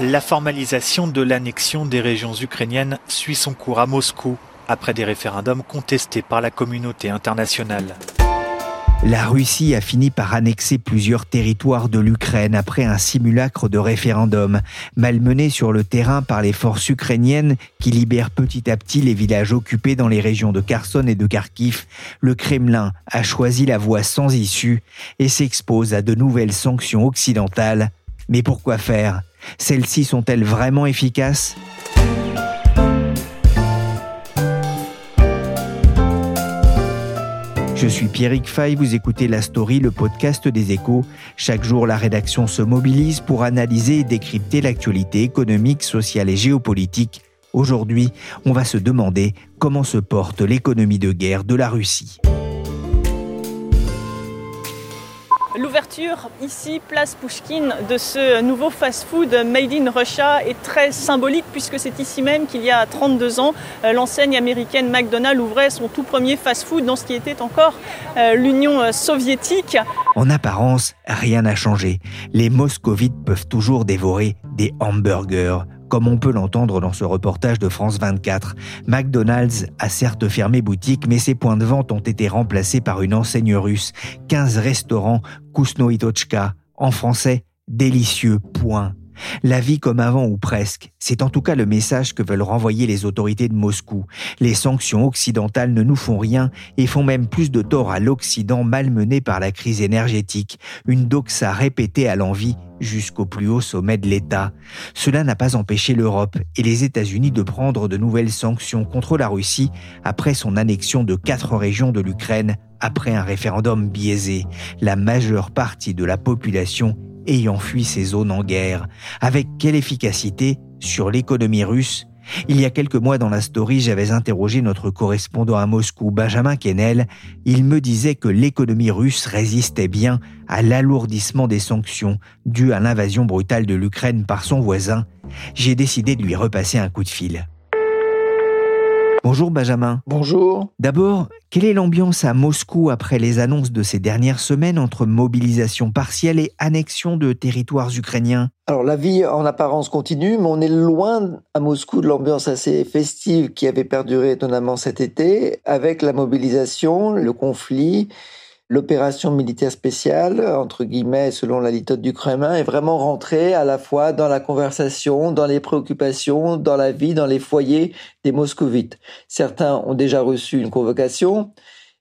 La formalisation de l'annexion des régions ukrainiennes suit son cours à Moscou, après des référendums contestés par la communauté internationale. La Russie a fini par annexer plusieurs territoires de l'Ukraine après un simulacre de référendum, malmené sur le terrain par les forces ukrainiennes qui libèrent petit à petit les villages occupés dans les régions de Kherson et de Kharkiv. Le Kremlin a choisi la voie sans issue et s'expose à de nouvelles sanctions occidentales. Mais pourquoi faire? Celles-ci sont-elles vraiment efficaces? Je suis Pierrick Fay, vous écoutez La Story, le podcast des échos. Chaque jour, la rédaction se mobilise pour analyser et décrypter l'actualité économique, sociale et géopolitique. Aujourd'hui, on va se demander comment se porte l'économie de guerre de la Russie. L'ouverture ici, place Pushkin, de ce nouveau fast-food Made in Russia est très symbolique puisque c'est ici même qu'il y a 32 ans, euh, l'enseigne américaine McDonald's ouvrait son tout premier fast-food dans ce qui était encore euh, l'Union euh, soviétique. En apparence, rien n'a changé. Les moscovites peuvent toujours dévorer des hamburgers, comme on peut l'entendre dans ce reportage de France 24. McDonald's a certes fermé boutique, mais ses points de vente ont été remplacés par une enseigne russe. 15 restaurants Kusnoitochka, en français, délicieux, point. La vie comme avant ou presque, c'est en tout cas le message que veulent renvoyer les autorités de Moscou. Les sanctions occidentales ne nous font rien et font même plus de tort à l'Occident malmené par la crise énergétique, une doxa répétée à l'envi jusqu'au plus haut sommet de l'État. Cela n'a pas empêché l'Europe et les États-Unis de prendre de nouvelles sanctions contre la Russie après son annexion de quatre régions de l'Ukraine après un référendum biaisé. La majeure partie de la population ayant fui ces zones en guerre. Avec quelle efficacité sur l'économie russe? Il y a quelques mois dans la story, j'avais interrogé notre correspondant à Moscou, Benjamin Kennel. Il me disait que l'économie russe résistait bien à l'alourdissement des sanctions dues à l'invasion brutale de l'Ukraine par son voisin. J'ai décidé de lui repasser un coup de fil. Bonjour Benjamin. Bonjour. D'abord, quelle est l'ambiance à Moscou après les annonces de ces dernières semaines entre mobilisation partielle et annexion de territoires ukrainiens? Alors la vie en apparence continue, mais on est loin à Moscou de l'ambiance assez festive qui avait perduré étonnamment cet été, avec la mobilisation, le conflit l'opération militaire spéciale, entre guillemets, selon la litote du Kremlin, est vraiment rentrée à la fois dans la conversation, dans les préoccupations, dans la vie, dans les foyers des moscovites. Certains ont déjà reçu une convocation,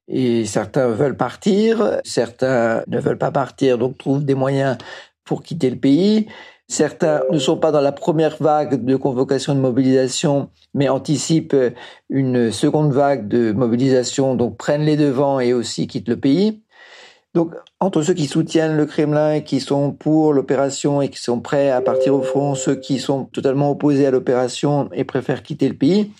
et certains veulent partir, certains ne veulent pas partir, donc trouvent des moyens pour quitter le pays. Certains ne sont pas dans la première vague de convocation de mobilisation, mais anticipent une seconde vague de mobilisation, donc prennent les devants et aussi quittent le pays. Donc, entre ceux qui soutiennent le Kremlin et qui sont pour l'opération et qui sont prêts à partir au front, ceux qui sont totalement opposés à l'opération et préfèrent quitter le pays,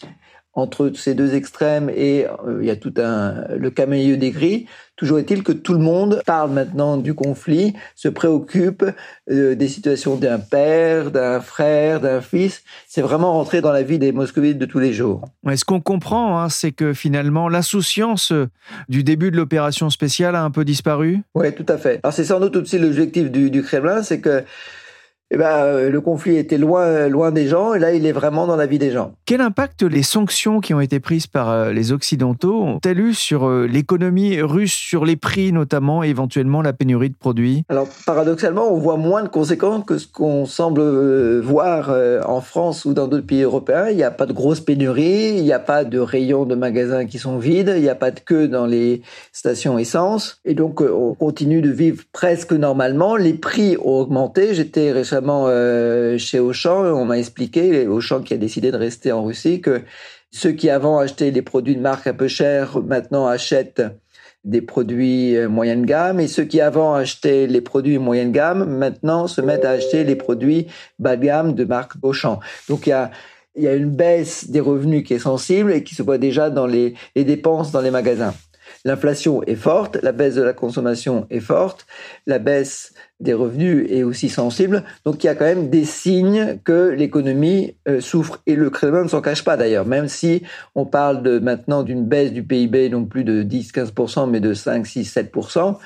entre ces deux extrêmes et euh, il y a tout un le camélieu des gris. Toujours est-il que tout le monde parle maintenant du conflit, se préoccupe euh, des situations d'un père, d'un frère, d'un fils. C'est vraiment rentré dans la vie des moscovites de tous les jours. ce qu'on comprend, hein, c'est que finalement l'insouciance du début de l'opération spéciale a un peu disparu. Oui, tout à fait. Alors c'est sans doute aussi l'objectif du, du Kremlin, c'est que eh ben, euh, le conflit était loin, loin des gens, et là, il est vraiment dans la vie des gens. Quel impact les sanctions qui ont été prises par euh, les Occidentaux ont-elles eu sur euh, l'économie russe, sur les prix notamment, et éventuellement la pénurie de produits? Alors, paradoxalement, on voit moins de conséquences que ce qu'on semble voir en France ou dans d'autres pays européens. Il n'y a pas de grosse pénurie, il n'y a pas de rayons de magasins qui sont vides, il n'y a pas de queue dans les stations essence, et donc on continue de vivre presque normalement. Les prix ont augmenté. J'étais récemment euh, chez Auchan, on m'a expliqué, Auchan qui a décidé de rester en Russie, que ceux qui avant achetaient des produits de marque un peu chers, maintenant achètent des produits euh, moyenne gamme et ceux qui avant achetaient les produits moyenne gamme maintenant se mettent à acheter les produits bas de gamme de marque Auchan. Donc il y a une baisse des revenus qui est sensible et qui se voit déjà dans les dépenses dans les magasins. L'inflation est forte, la baisse de la consommation est forte, la baisse des revenus est aussi sensible. Donc il y a quand même des signes que l'économie euh, souffre. Et le Kremlin ne s'en cache pas d'ailleurs, même si on parle maintenant d'une baisse du PIB, non plus de 10-15%, mais de 5, 6, 7%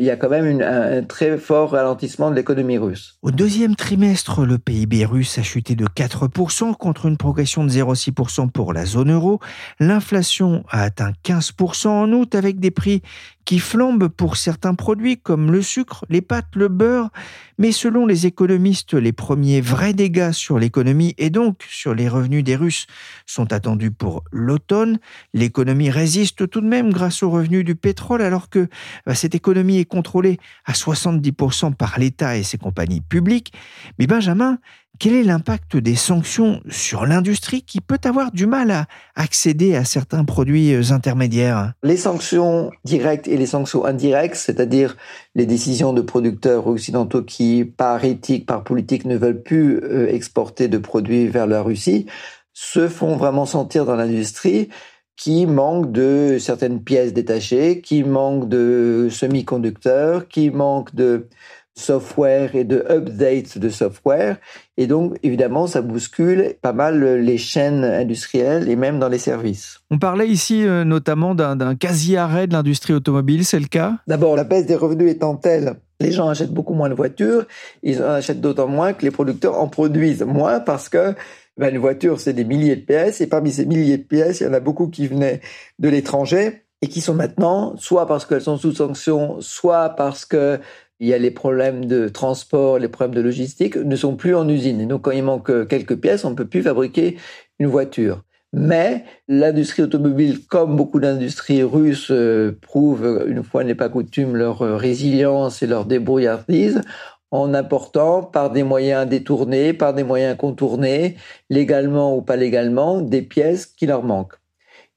il y a quand même un, très fort ralentissement de l'économie russe. Au deuxième trimestre, le PIB russe a chuté de 4% contre une progression de 0,6% pour la zone euro. L'inflation a atteint 15% en août avec des prix qui flambent pour certains produits comme le sucre, les pâtes, le beurre. Mais selon les économistes, les premiers vrais dégâts sur l'économie et donc sur les revenus des Russes sont attendus pour l'automne. L'économie résiste tout de même grâce aux revenus du pétrole alors que bah, cette économie est contrôlée à 70% par l'État et ses compagnies publiques. Mais Benjamin, quel est l'impact des sanctions sur l'industrie qui peut avoir du mal à accéder à certains produits euh, intermédiaires? Les sanctions directes et les sanctions indirectes, c'est-à-dire les décisions de producteurs occidentaux qui, par éthique, par politique, ne veulent plus euh, exporter de produits vers la Russie, se font vraiment sentir dans l'industrie qui manque de certaines pièces détachées, qui manque de semi-conducteurs, qui manque de software et de updates de software. Et donc, évidemment, ça bouscule pas mal les chaînes industrielles et même dans les services. On parlait ici euh, notamment d'un quasi-arrêt de l'industrie automobile, c'est le cas? D'abord, la baisse des revenus étant telle, les gens achètent beaucoup moins de voitures, ils en achètent d'autant moins que les producteurs en produisent moins parce que ben, une voiture, c'est des milliers de pièces, et parmi ces milliers de pièces, il y en a beaucoup qui venaient de l'étranger et qui sont maintenant, soit parce qu'elles sont sous sanction, soit parce que il y a les problèmes de transport, les problèmes de logistique, ne sont plus en usine. Donc, quand il manque quelques pièces, on ne peut plus fabriquer une voiture. Mais l'industrie automobile, comme beaucoup d'industries russes, euh, prouve, une fois n'est pas coutume, leur euh, résilience et leur débrouillardise en important par des moyens détournés, par des moyens contournés, légalement ou pas légalement, des pièces qui leur manquent.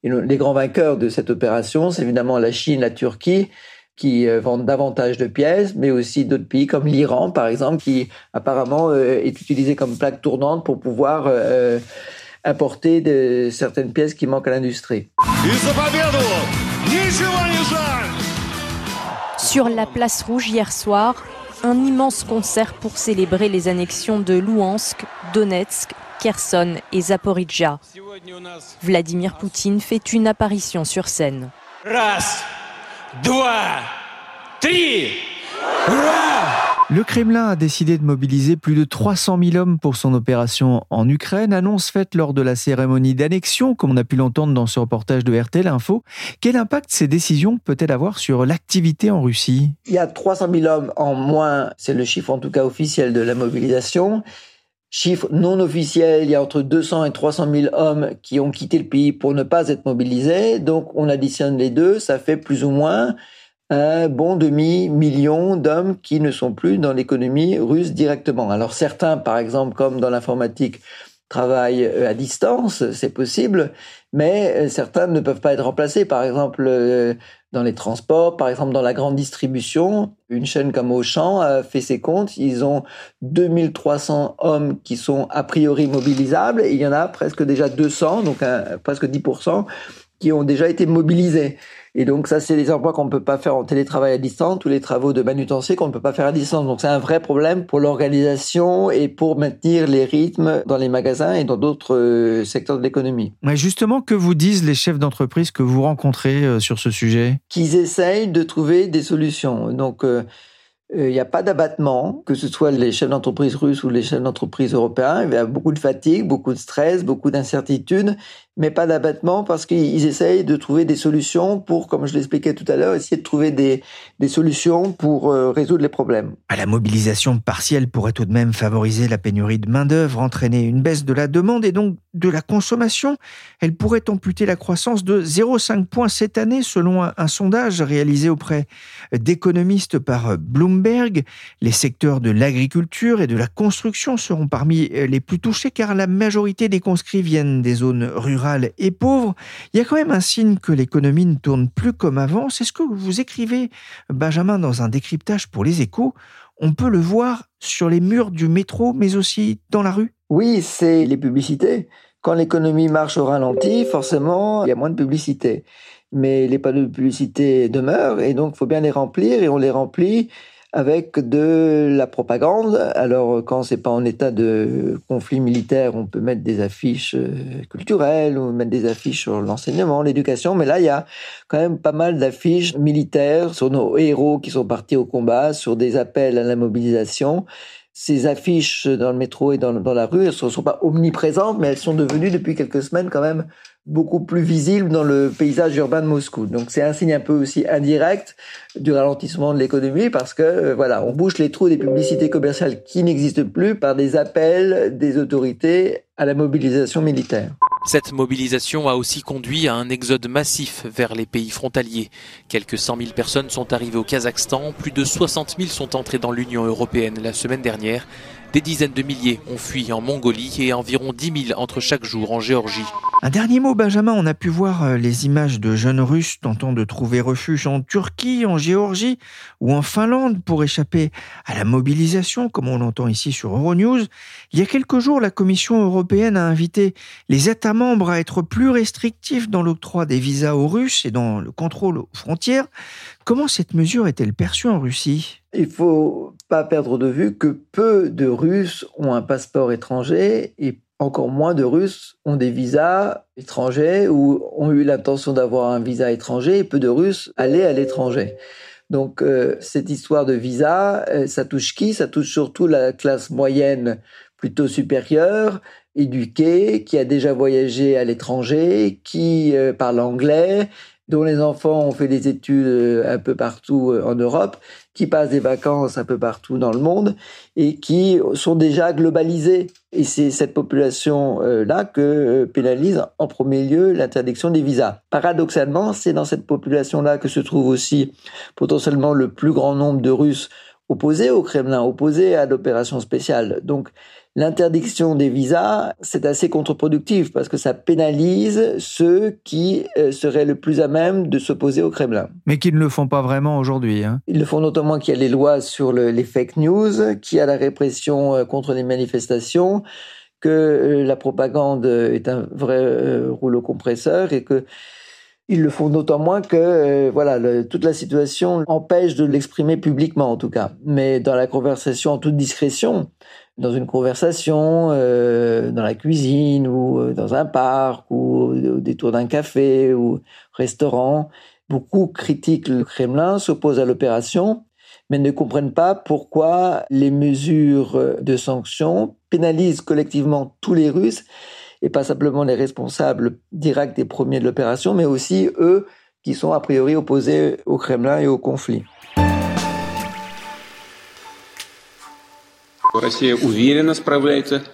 Et les grands vainqueurs de cette opération, c'est évidemment la Chine, la Turquie, qui euh, vendent davantage de pièces, mais aussi d'autres pays comme l'Iran, par exemple, qui apparemment euh, est utilisé comme plaque tournante pour pouvoir euh, importer de, certaines pièces qui manquent à l'industrie. Sur la place rouge hier soir, un immense concert pour célébrer les annexions de Louhansk, Donetsk, Kherson et Zaporizhia. Vladimir Poutine fait une apparition sur scène. Le Kremlin a décidé de mobiliser plus de 300 000 hommes pour son opération en Ukraine, annonce faite lors de la cérémonie d'annexion, comme on a pu l'entendre dans ce reportage de RTL Info. Quel impact ces décisions peut-elles avoir sur l'activité en Russie? Il y a 300 000 hommes en moins, c'est le chiffre en tout cas officiel de la mobilisation. Chiffre non officiel, il y a entre 200 et 300 000 hommes qui ont quitté le pays pour ne pas être mobilisés. Donc on additionne les deux, ça fait plus ou moins un bon demi-million d'hommes qui ne sont plus dans l'économie russe directement. Alors certains, par exemple, comme dans l'informatique, travaillent euh, à distance, c'est possible, mais euh, certains ne peuvent pas être remplacés. Par exemple, euh, dans les transports, par exemple dans la grande distribution, une chaîne comme Auchan a fait ses comptes, ils ont 2300 hommes qui sont a priori mobilisables et il y en a presque déjà 200, donc presque 10% qui ont déjà été mobilisés. Et donc ça, c'est des emplois qu'on ne peut pas faire en télétravail à distance, tous les travaux de manutention qu'on ne peut pas faire à distance. Donc c'est un vrai problème pour l'organisation et pour maintenir les rythmes dans les magasins et dans d'autres euh, secteurs de l'économie. Mais justement, que vous disent les chefs d'entreprise que vous rencontrez euh, sur ce sujet? Qu'ils essayent de trouver des solutions. Donc euh, il n'y a pas d'abattement, que ce soit les chefs d'entreprise russes ou les chefs d'entreprise européens. Il y a beaucoup de fatigue, beaucoup de stress, beaucoup d'incertitude mais pas d'abattement parce qu'ils essayent de trouver des solutions pour, comme je l'expliquais tout à l'heure, essayer de trouver des, solutions pour euh, résoudre les problèmes. La mobilisation partielle pourrait tout de même favoriser la pénurie de main-d'œuvre, entraîner une baisse de la demande et donc de la consommation. Elle pourrait amputer la croissance de 0,5 points cette année, selon un, sondage réalisé auprès d'économistes par Bloomberg Bloomberg. Les secteurs de l'agriculture et de la construction seront parmi les plus touchés car la majorité des conscrits viennent des zones rurales et pauvres. Il y a quand même un signe que l'économie ne tourne plus comme avant. C'est ce que vous écrivez, Benjamin, dans un décryptage pour les échos. On peut le voir sur les murs du métro, mais aussi dans la rue Oui, c'est les publicités. Quand l'économie marche au ralenti, forcément, il y a moins de publicité mais les panneaux de publicité demeurent et donc il faut bien les remplir et on les remplit avec de la propagande. Alors quand c'est pas en état de conflit militaire, on peut mettre des affiches euh, culturelles ou mettre des affiches sur l'enseignement, l'éducation, mais là il y a quand même pas mal d'affiches militaires sur nos héros qui sont partis au combat, sur des appels à la mobilisation ces affiches dans le métro et dans, la rue, elles ne sont, pas omniprésentes, mais elles sont devenues depuis quelques semaines quand même beaucoup plus visibles dans le paysage urbain de Moscou. Donc c'est un signe un peu aussi indirect du ralentissement de l'économie parce que euh, voilà, on bouche les trous des publicités commerciales qui n'existent plus par des appels des autorités à la mobilisation militaire. Cette mobilisation a aussi conduit à un exode massif vers les pays frontaliers. Quelques 100 000 personnes sont arrivées au Kazakhstan, plus de 60 000 sont entrées dans l'Union européenne la semaine dernière. Des dizaines de milliers ont fui en Mongolie et environ 10 000 entrent chaque jour en Géorgie. Un dernier mot, Benjamin, on a pu voir euh, les images de jeunes Russes tentant de trouver refuge en Turquie, en Géorgie ou en Finlande pour échapper à la mobilisation, comme on l'entend ici sur Euronews. Il y a quelques jours, la Commission européenne a invité les États membres à être plus restrictifs dans l'octroi des visas aux Russes et dans le contrôle aux frontières. Comment cette mesure est-elle perçue en Russie? Il faut pas perdre de vue que peu de Russes ont un passeport étranger et encore moins de Russes ont des visas étrangers ou ont eu l'intention d'avoir un visa étranger et peu de Russes allaient à l'étranger. Donc euh, cette histoire de visa, euh, ça touche qui? Ça touche surtout la classe moyenne plutôt supérieure, éduquée, qui a déjà voyagé à l'étranger, qui euh, parle anglais, dont les enfants ont fait des études euh, un peu partout euh, en Europe, qui passent des vacances un peu partout dans le monde et qui sont déjà globalisés. Et c'est cette population-là que pénalise en premier lieu l'interdiction des visas. Paradoxalement, c'est dans cette population-là que se trouve aussi potentiellement le plus grand nombre de Russes opposés au Kremlin, opposés à l'opération spéciale. Donc L'interdiction des visas, c'est assez contre-productif parce que ça pénalise ceux qui euh, seraient le plus à même de s'opposer au Kremlin. Mais qui ne le font pas vraiment aujourd'hui. Hein. Ils le font notamment qu'il y a les lois sur les fake news, qu'il y a la répression euh, contre les manifestations, que euh, la propagande est un vrai rouleau compresseur et que ils le font d'autant moins que voilà toute la situation empêche de l'exprimer publiquement en tout cas. Mais dans la conversation en toute discrétion, dans une conversation, euh, dans la cuisine ou euh, dans un parc ou au détour d'un café ou restaurant. Beaucoup critiquent le Kremlin, s'opposent à l'opération, mais ne comprennent pas pourquoi les mesures de sanctions pénalisent collectivement tous les Russes et pas simplement les responsables directs des premiers de l'opération, mais aussi eux qui sont a priori opposés au Kremlin et au conflit.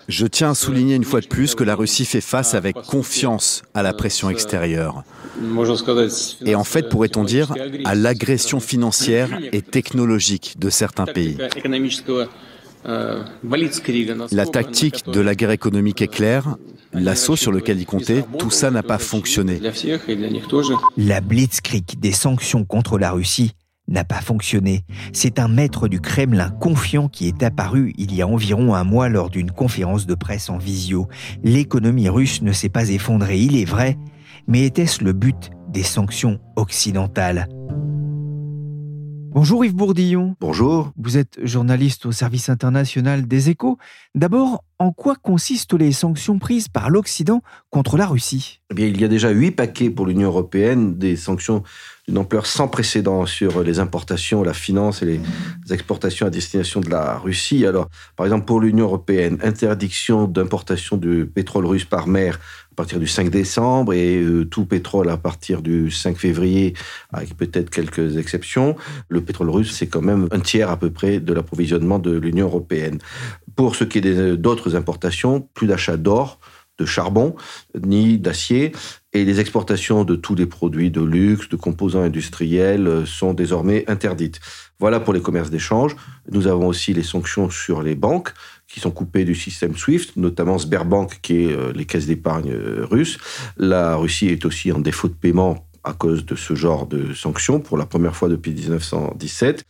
Je tiens à souligner une fois de plus que la Russie fait face avec confiance à la pression extérieure. Et en fait, pourrait-on dire, à l'agression financière et technologique de certains pays. La tactique de la guerre économique est claire. L'assaut sur lequel il comptait, tout ça n'a pas fonctionné. La blitzkrieg des sanctions contre la Russie n'a pas fonctionné. C'est un maître du Kremlin confiant qui est apparu il y a environ un mois lors d'une conférence de presse en visio. L'économie russe ne s'est pas effondrée, il est vrai, mais était-ce le but des sanctions occidentales? Bonjour Yves Bourdillon. Bonjour. Vous êtes journaliste au service international des échos. D'abord, en quoi consistent les sanctions prises par l'Occident contre la Russie? Eh bien, Il y a déjà huit paquets pour l'Union européenne, des sanctions d'une ampleur sans précédent sur les importations, la finance et les exportations à destination de la Russie. Alors, par exemple, pour l'Union européenne, interdiction d'importation de pétrole russe par mer partir du 5 décembre et euh, tout pétrole à partir du 5 février, avec peut-être quelques exceptions. Le pétrole russe, c'est quand même un tiers à peu près de l'approvisionnement de l'Union européenne. Pour ce qui est d'autres importations, plus d'achat d'or, de charbon ni d'acier. Et les exportations de tous les produits de luxe, de composants industriels euh, sont désormais interdites. Voilà pour les commerces d'échange. Nous avons aussi les sanctions sur les banques qui sont coupées du système SWIFT, notamment Sberbank, qui est euh, les caisses d'épargne euh, russes. La Russie est aussi en défaut de paiement à cause de ce genre de sanctions pour la première fois depuis 1917.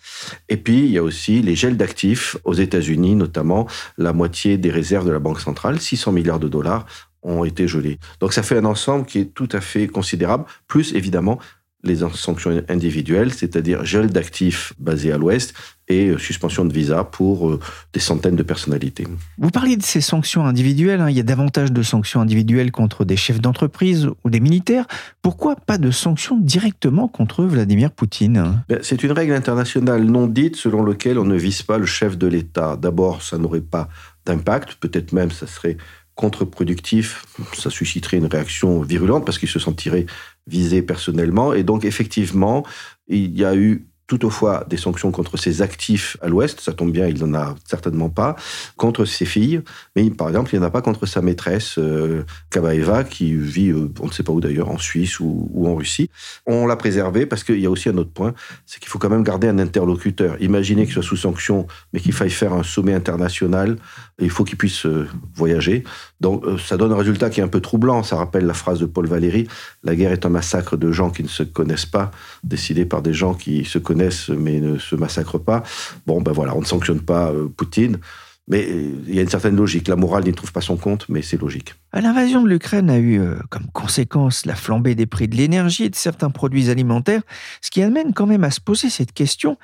Et puis, il y a aussi les gels d'actifs aux États-Unis, notamment la moitié des réserves de la Banque centrale, 600 milliards de dollars, ont été gelés. Donc ça fait un ensemble qui est tout à fait considérable, plus évidemment les sanctions individuelles, c'est-à-dire gel d'actifs basés à l'Ouest et euh, suspension de visa pour euh, des centaines de personnalités. Vous parliez de ces sanctions individuelles, hein. il y a davantage de sanctions individuelles contre des chefs d'entreprise ou des militaires. Pourquoi pas de sanctions directement contre Vladimir Poutine? Ben, C'est une règle internationale non dite selon laquelle on ne vise pas le chef de l'État. D'abord, ça n'aurait pas d'impact, peut-être même ça serait contre-productif, ça susciterait une réaction virulente parce qu'il se sentirait visé personnellement. Et donc, effectivement, il y a eu toutefois des sanctions contre ses actifs à l'Ouest, ça tombe bien, il n'en a certainement pas, contre ses filles, mais par exemple, il n'y en a pas contre sa maîtresse, euh, Kabaeva, qui vit, euh, on ne sait pas où d'ailleurs, en Suisse ou, en Russie. On l'a préservé parce qu'il y a aussi un autre point, c'est qu'il faut quand même garder un interlocuteur. Imaginez qu'il soit sous sanction, mais qu'il faille faire un sommet international, il faut qu'il puisse euh, voyager. Donc ça donne un résultat qui est un peu troublant, ça rappelle la phrase de Paul Valéry, la guerre est un massacre de gens qui ne se connaissent pas, décidé par des gens qui se connaissent mais ne se massacrent pas. Bon, ben voilà, on ne sanctionne pas euh, Poutine. Mais euh, il y a une certaine logique. La morale n'y trouve pas son compte, mais c'est logique. L'invasion de l'Ukraine a eu euh, comme conséquence la flambée des prix de l'énergie et de certains produits alimentaires, ce qui amène quand même à se poser cette question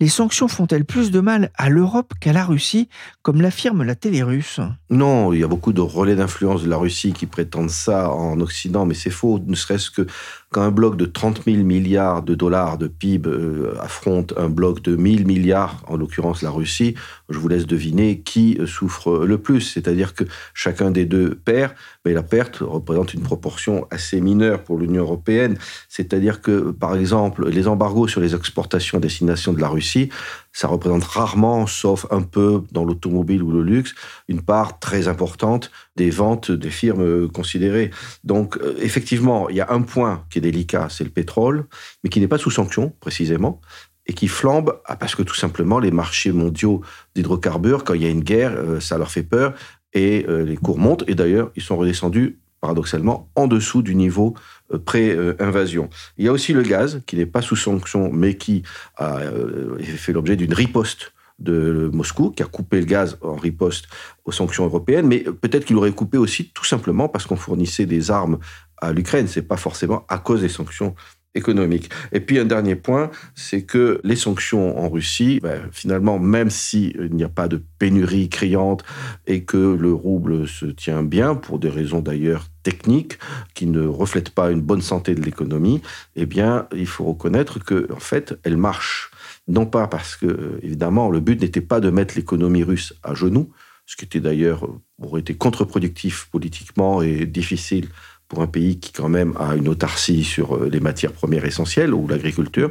les sanctions font-elles plus de mal à l'Europe qu'à la Russie, comme l'affirme la télé russe? Non, il y a beaucoup de relais d'influence de la Russie qui prétendent ça en Occident, mais c'est faux, ne serait-ce que quand un bloc de 30 000 milliards de dollars de PIB euh, affronte un bloc de 1000 milliards, en l'occurrence la Russie, je vous laisse deviner qui euh, souffre le plus. C'est-à-dire que chacun des deux perd, mais la perte représente une proportion assez mineure pour l'Union européenne. C'est-à-dire que, par exemple, les embargos sur les exportations à destination de la Russie, ça représente rarement, sauf un peu dans l'automobile ou le luxe, une part très importante des ventes des firmes considérées. Donc, euh, effectivement, il y a un point qui est délicat, c'est le pétrole, mais qui n'est pas sous sanction, précisément, et qui flambe ah, parce que tout simplement, les marchés mondiaux d'hydrocarbures, quand il y a une guerre, euh, ça leur fait peur et euh, les cours montent. Et d'ailleurs, ils sont redescendus paradoxalement en dessous du niveau pré-invasion. Il y a aussi le gaz, qui n'est pas sous sanction, mais qui a euh, fait l'objet d'une riposte de Moscou, qui a coupé le gaz en riposte aux sanctions européennes, mais peut-être qu'il aurait coupé aussi tout simplement parce qu'on fournissait des armes à l'Ukraine. C'est pas forcément à cause des sanctions économique. Et puis un dernier point, c'est que les sanctions en Russie, ben, finalement, même s'il n'y a pas de pénurie criante et que le rouble se tient bien, pour des raisons d'ailleurs techniques qui ne reflètent pas une bonne santé de l'économie, eh bien, il faut reconnaître que en fait, elle marche. Non pas parce que, évidemment, le but n'était pas de mettre l'économie russe à genoux, ce qui était d'ailleurs aurait été contre-productif politiquement et difficile pour un pays qui quand même a une autarcie sur euh, les matières premières essentielles ou l'agriculture,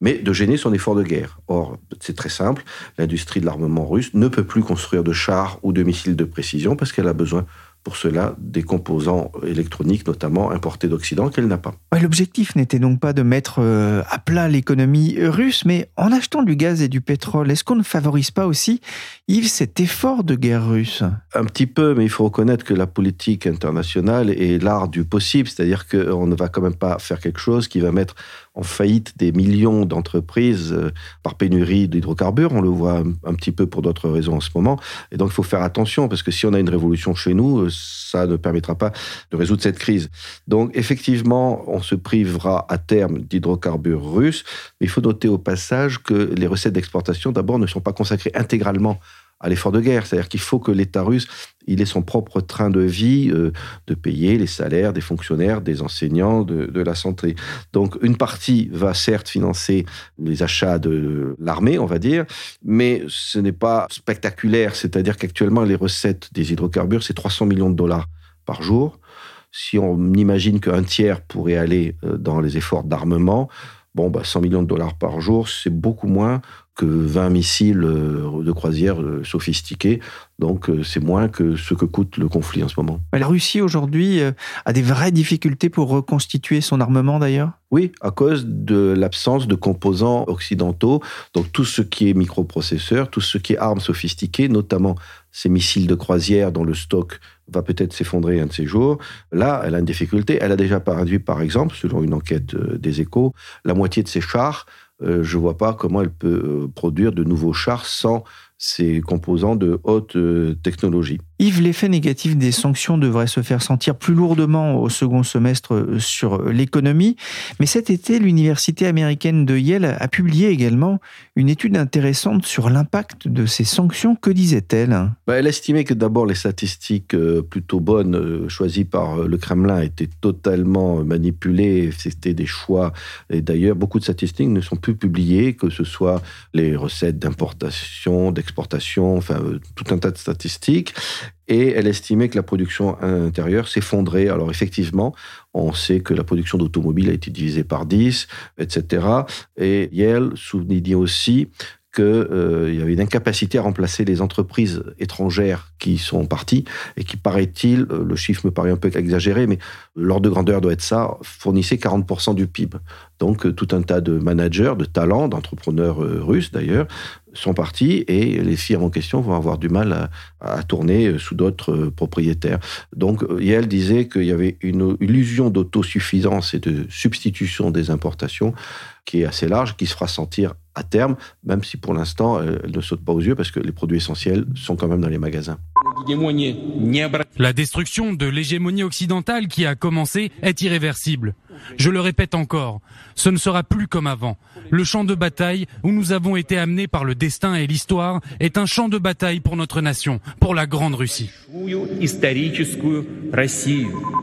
mais de gêner son effort de guerre. Or, c'est très simple, l'industrie de l'armement russe ne peut plus construire de chars ou de missiles de précision parce qu'elle a besoin pour cela des composants électroniques, notamment importés d'Occident, qu'elle n'a pas. L'objectif n'était donc pas de mettre euh, à plat l'économie russe, mais en achetant du gaz et du pétrole, est-ce qu'on ne favorise pas aussi, Yves, cet effort de guerre russe? Un petit peu, mais il faut reconnaître que la politique internationale est l'art du possible, c'est-à-dire qu'on ne va quand même pas faire quelque chose qui va mettre en faillite des millions d'entreprises euh, par pénurie d'hydrocarbures. On le voit un, petit peu pour d'autres raisons en ce moment. Et donc, il faut faire attention parce que si on a une révolution chez nous, euh, ça ne permettra pas de résoudre cette crise. Donc, effectivement, on se privera à terme d'hydrocarbures russes. Mais il faut noter au passage que les recettes d'exportation, d'abord, ne sont pas consacrées intégralement à l'effort de guerre. C'est-à-dire qu'il faut que l'État russe il ait son propre train de vie, euh, de payer les salaires des fonctionnaires, des enseignants, de, la santé. Donc une partie va certes financer les achats de l'armée, on va dire, mais ce n'est pas spectaculaire. C'est-à-dire qu'actuellement, les recettes des hydrocarbures, c'est 300 millions de dollars par jour. Si on imagine qu'un tiers pourrait aller euh, dans les efforts d'armement, Bon, bah, 100 millions de dollars par jour, c'est beaucoup moins que 20 missiles euh, de croisière euh, sophistiqués. Donc euh, c'est moins que ce que coûte le conflit en ce moment. La Russie aujourd'hui a des vraies difficultés pour reconstituer son armement d'ailleurs? Oui, à cause de l'absence de composants occidentaux. Donc tout ce qui est microprocesseurs, tout ce qui est armes sophistiquées, notamment ces missiles de croisière dont le stock va peut-être s'effondrer un de ces jours. Là, elle a une difficulté. Elle a déjà réduit, par exemple, selon une enquête des échos, la moitié de ses chars euh, je ne vois pas comment elle peut euh, produire de nouveaux chars sans ces composants de haute euh, technologie. Yves, l'effet négatif des sanctions devrait se faire sentir plus lourdement au second semestre euh, sur l'économie. Mais cet été, l'université américaine de Yale a publié également une étude intéressante sur l'impact de ces sanctions. Que disait-elle? Bah, Elle estimait que d'abord les statistiques euh, plutôt bonnes choisies par le Kremlin étaient totalement manipulées. C'était des choix. Et d'ailleurs, beaucoup de statistiques ne sont plus publiées, que ce soit les recettes d'importation, d'exportation exportation, enfin euh, tout un tas de statistiques. Et elle estimait que la production intérieure s'effondrait. Alors effectivement, on sait que la production d'automobiles a été divisée par 10, etc. Et Yale soulignait aussi qu'il euh, y avait une incapacité à remplacer les entreprises étrangères qui sont parties et qui, paraît-il, euh, le chiffre me paraît un peu exagéré, mais l'ordre de grandeur doit être ça, fournissait 40% du PIB. Donc euh, tout un tas de managers, de talents, d'entrepreneurs russes d'ailleurs, sont partis et les firmes en question vont avoir du mal à, tourner sous d'autres propriétaires. Donc Yale disait qu'il y avait une illusion d'autosuffisance et de substitution des importations qui est assez large, qui se fera sentir à terme, même si pour l'instant, elle ne saute pas aux yeux parce que les produits essentiels sont quand même dans les magasins. La destruction de l'hégémonie occidentale qui a commencé est irréversible. Je le répète encore, ce ne sera plus comme avant. Le champ de bataille où nous avons été amenés par le destin et l'histoire est un champ de bataille pour notre nation, pour la Grande Russie.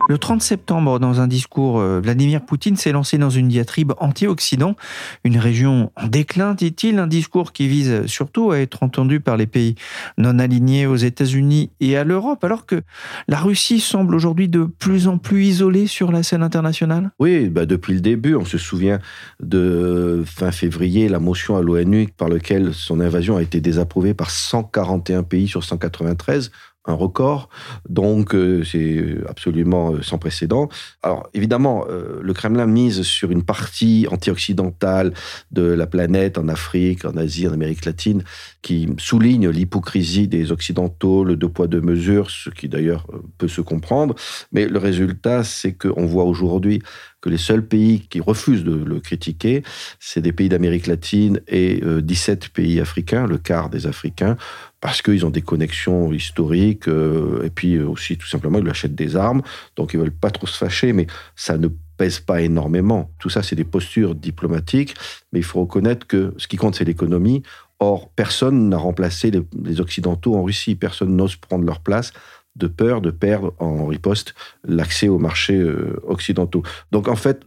Le 30 septembre, dans un discours, euh, Vladimir Poutine s'est lancé dans une diatribe anti-Occident, une région en déclin, dit-il, un discours qui vise surtout à être entendu par les pays non alignés aux États-Unis et à l'Europe, alors que la Russie semble aujourd'hui de plus en plus isolée sur la scène internationale? Oui, bah depuis le début, on se souvient de fin février, la motion à l'ONU par laquelle son invasion a été désapprouvée par 141 pays sur 193 un record, donc euh, c'est absolument euh, sans précédent. Alors évidemment, euh, le Kremlin mise sur une partie anti-occidentale de la planète, en Afrique, en Asie, en Amérique latine, qui souligne l'hypocrisie des Occidentaux, le deux poids deux mesures, ce qui d'ailleurs peut se comprendre, mais le résultat, c'est qu'on voit aujourd'hui que les seuls pays qui refusent de le critiquer, c'est des pays d'Amérique latine et 17 pays africains, le quart des Africains, parce qu'ils ont des connexions historiques, euh, et puis aussi tout simplement ils lui achètent des armes, donc ils veulent pas trop se fâcher, mais ça ne pèse pas énormément. Tout ça, c'est des postures diplomatiques, mais il faut reconnaître que ce qui compte, c'est l'économie. Or, personne n'a remplacé les, Occidentaux en Russie, personne n'ose prendre leur place de peur de perdre en riposte l'accès aux marchés euh, occidentaux. Donc en fait,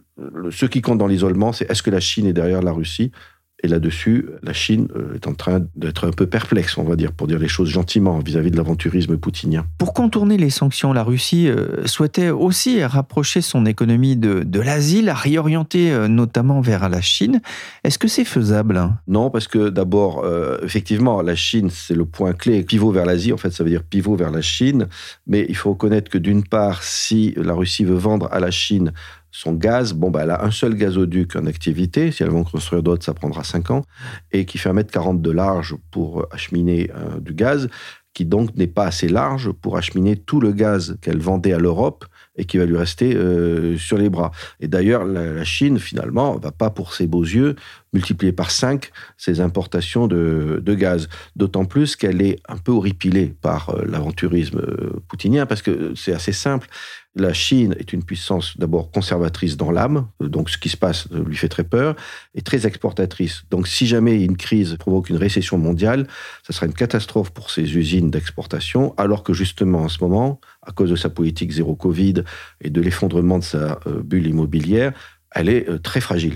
ce qui compte dans l'isolement, c'est est-ce que la Chine est derrière la Russie? Et là-dessus, la Chine euh, est en train d'être un peu perplexe, on va dire, pour dire les choses gentiment, vis-à-vis de l'aventurisme poutinien. Pour contourner les sanctions, la Russie euh, souhaitait aussi rapprocher son économie de, de l'Asie, la réorienter euh, notamment vers la Chine. Est-ce que c'est faisable Non, parce que d'abord, effectivement, la Chine, c'est le point clé. Pivot vers l'Asie, en fait, ça veut dire pivot vers la Chine. Mais il faut reconnaître que d'une part, si la Russie veut vendre à la Chine son gaz, bon, bah, elle a un seul gazoduc en activité. Si elles vont construire d'autres, ça prendra 5 ans. Et qui fait 1m40 de large pour acheminer euh, du gaz, qui donc n'est pas assez large pour acheminer tout le gaz qu'elle vendait à l'Europe et qui va lui rester euh, sur les bras. Et d'ailleurs, la, Chine, finalement, va pas pour ses beaux yeux multiplier par 5 ses importations de, gaz. D'autant plus qu'elle est un peu horripilée par euh, l'aventurisme poutinien, parce que c'est assez simple. La Chine est une puissance d'abord conservatrice dans l'âme, donc ce qui se passe lui fait très peur, et très exportatrice. Donc si jamais une crise provoque une récession mondiale, ça sera une catastrophe pour ses usines d'exportation, alors que justement en ce moment, à cause de sa politique zéro Covid et de l'effondrement de sa euh, bulle immobilière, elle est euh, très fragile.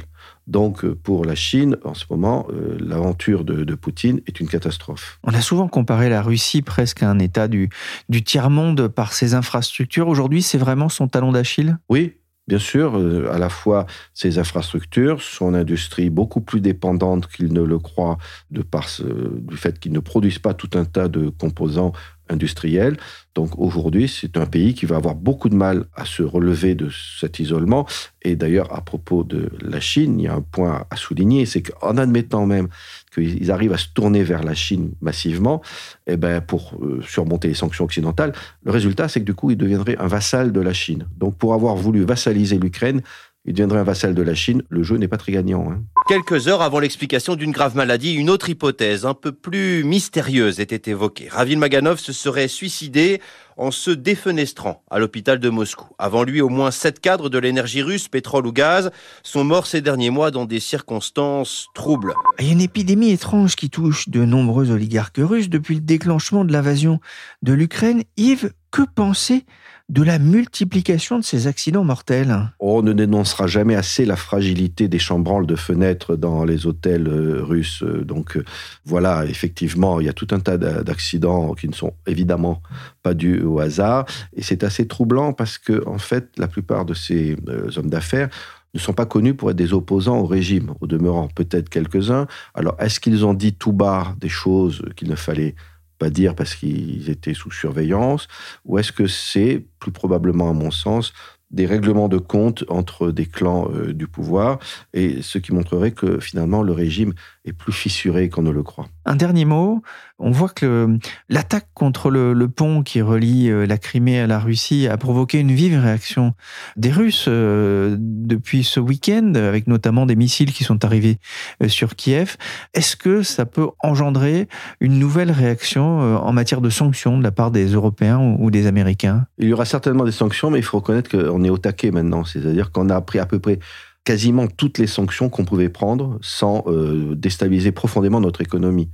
Donc euh, pour la Chine, en ce moment, euh, l'aventure de, Poutine est une catastrophe. On a souvent comparé la Russie presque à un État du, du tiers-monde par ses infrastructures. Aujourd'hui, c'est vraiment son talon d'Achille? Oui, Bien sûr, euh, à la fois ses infrastructures, son industrie beaucoup plus dépendante qu'il ne le croit de par du fait qu'ils ne produisent pas tout un tas de composants industriels. Donc aujourd'hui, c'est un pays qui va avoir beaucoup de mal à se relever de cet isolement. Et d'ailleurs, à propos de la Chine, il y a un point à souligner, c'est qu'en admettant même qu'ils arrivent à se tourner vers la Chine massivement, eh ben, pour euh, surmonter les sanctions occidentales, le résultat, c'est que du coup, ils deviendraient un vassal de la Chine. Donc pour avoir voulu vassaliser l'Ukraine, il deviendrait un vassal de la Chine. Le jeu n'est pas très gagnant. Hein. Quelques heures avant l'explication d'une grave maladie, une autre hypothèse un peu plus mystérieuse était évoquée. Ravil Maganov se serait suicidé en se défenestrant à l'hôpital de Moscou. Avant lui, au moins sept cadres de l'énergie russe, pétrole ou gaz, sont morts ces derniers mois dans des circonstances troubles. Il y a une épidémie étrange qui touche de nombreux oligarques russes depuis le déclenchement de l'invasion de l'Ukraine. Yves, que penser de la multiplication de ces accidents mortels On ne dénoncera jamais assez la fragilité des chambranles de fenêtres dans les hôtels euh, russes. Donc euh, voilà, effectivement, il y a tout un tas d'accidents qui ne sont évidemment pas dus au hasard. Et c'est assez troublant parce que, en fait, la plupart de ces euh, hommes d'affaires ne sont pas connus pour être des opposants au régime, au demeurant peut-être quelques-uns. Alors, est-ce qu'ils ont dit tout bas des choses qu'il ne fallait pas dire parce qu'ils étaient sous surveillance, ou est-ce que c'est, plus probablement à mon sens, des règlements de compte entre des clans euh, du pouvoir, et ce qui montrerait que finalement le régime est plus fissuré qu'on ne le croit. Un dernier mot, on voit que l'attaque contre le, pont qui relie euh, la Crimée à la Russie a provoqué une vive réaction des Russes euh, depuis ce week-end, avec notamment des missiles qui sont arrivés sur Kiev. Est-ce que ça peut engendrer une nouvelle réaction en matière de sanctions de la part des Européens ou des Américains? Il y aura certainement des sanctions, mais il faut reconnaître qu'on est au taquet maintenant. C'est-à-dire qu'on a pris à peu près quasiment toutes les sanctions qu'on pouvait prendre sans euh, déstabiliser profondément notre économie.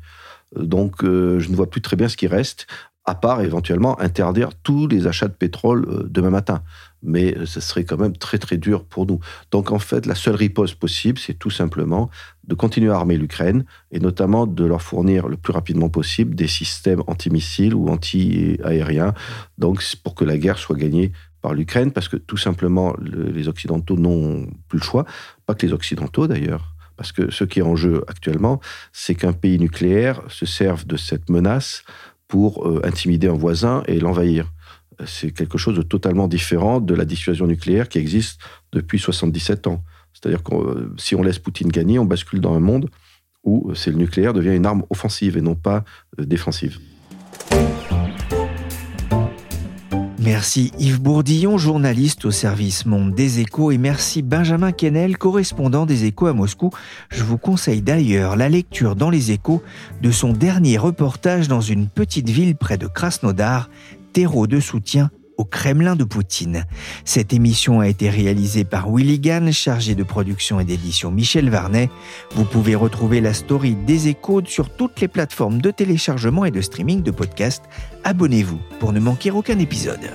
Donc, euh, je ne vois plus très bien ce qui reste, à part éventuellement interdire tous les achats de pétrole euh, demain matin. Mais ce serait quand même très très dur pour nous. Donc, en fait, la seule riposte possible, c'est tout simplement de continuer à armer l'Ukraine et notamment de leur fournir le plus rapidement possible des systèmes antimissiles ou anti-aériens, donc pour que la guerre soit gagnée l'Ukraine, parce que tout simplement, les Occidentaux n'ont plus le choix, pas que les Occidentaux d'ailleurs, parce que ce qui est en jeu actuellement, c'est qu'un pays nucléaire se serve de cette menace pour euh, intimider un voisin et l'envahir. C'est quelque chose de totalement différent de la dissuasion nucléaire qui existe depuis 77 ans. C'est-à-dire que euh, si on laisse Poutine gagner, on bascule dans un monde où c'est le nucléaire devient une arme offensive et non pas euh, défensive. Merci Yves Bourdillon, journaliste au service Monde des Échos, et merci Benjamin Kennel, correspondant des Échos à Moscou. Je vous conseille d'ailleurs la lecture dans les Échos de son dernier reportage dans une petite ville près de Krasnodar, terreau de soutien au Kremlin de Poutine. Cette émission a été réalisée par Willy Gann, chargé de production et d'édition Michel Varnet. Vous pouvez retrouver la story des échos sur toutes les plateformes de téléchargement et de streaming de podcasts. Abonnez-vous pour ne manquer aucun épisode.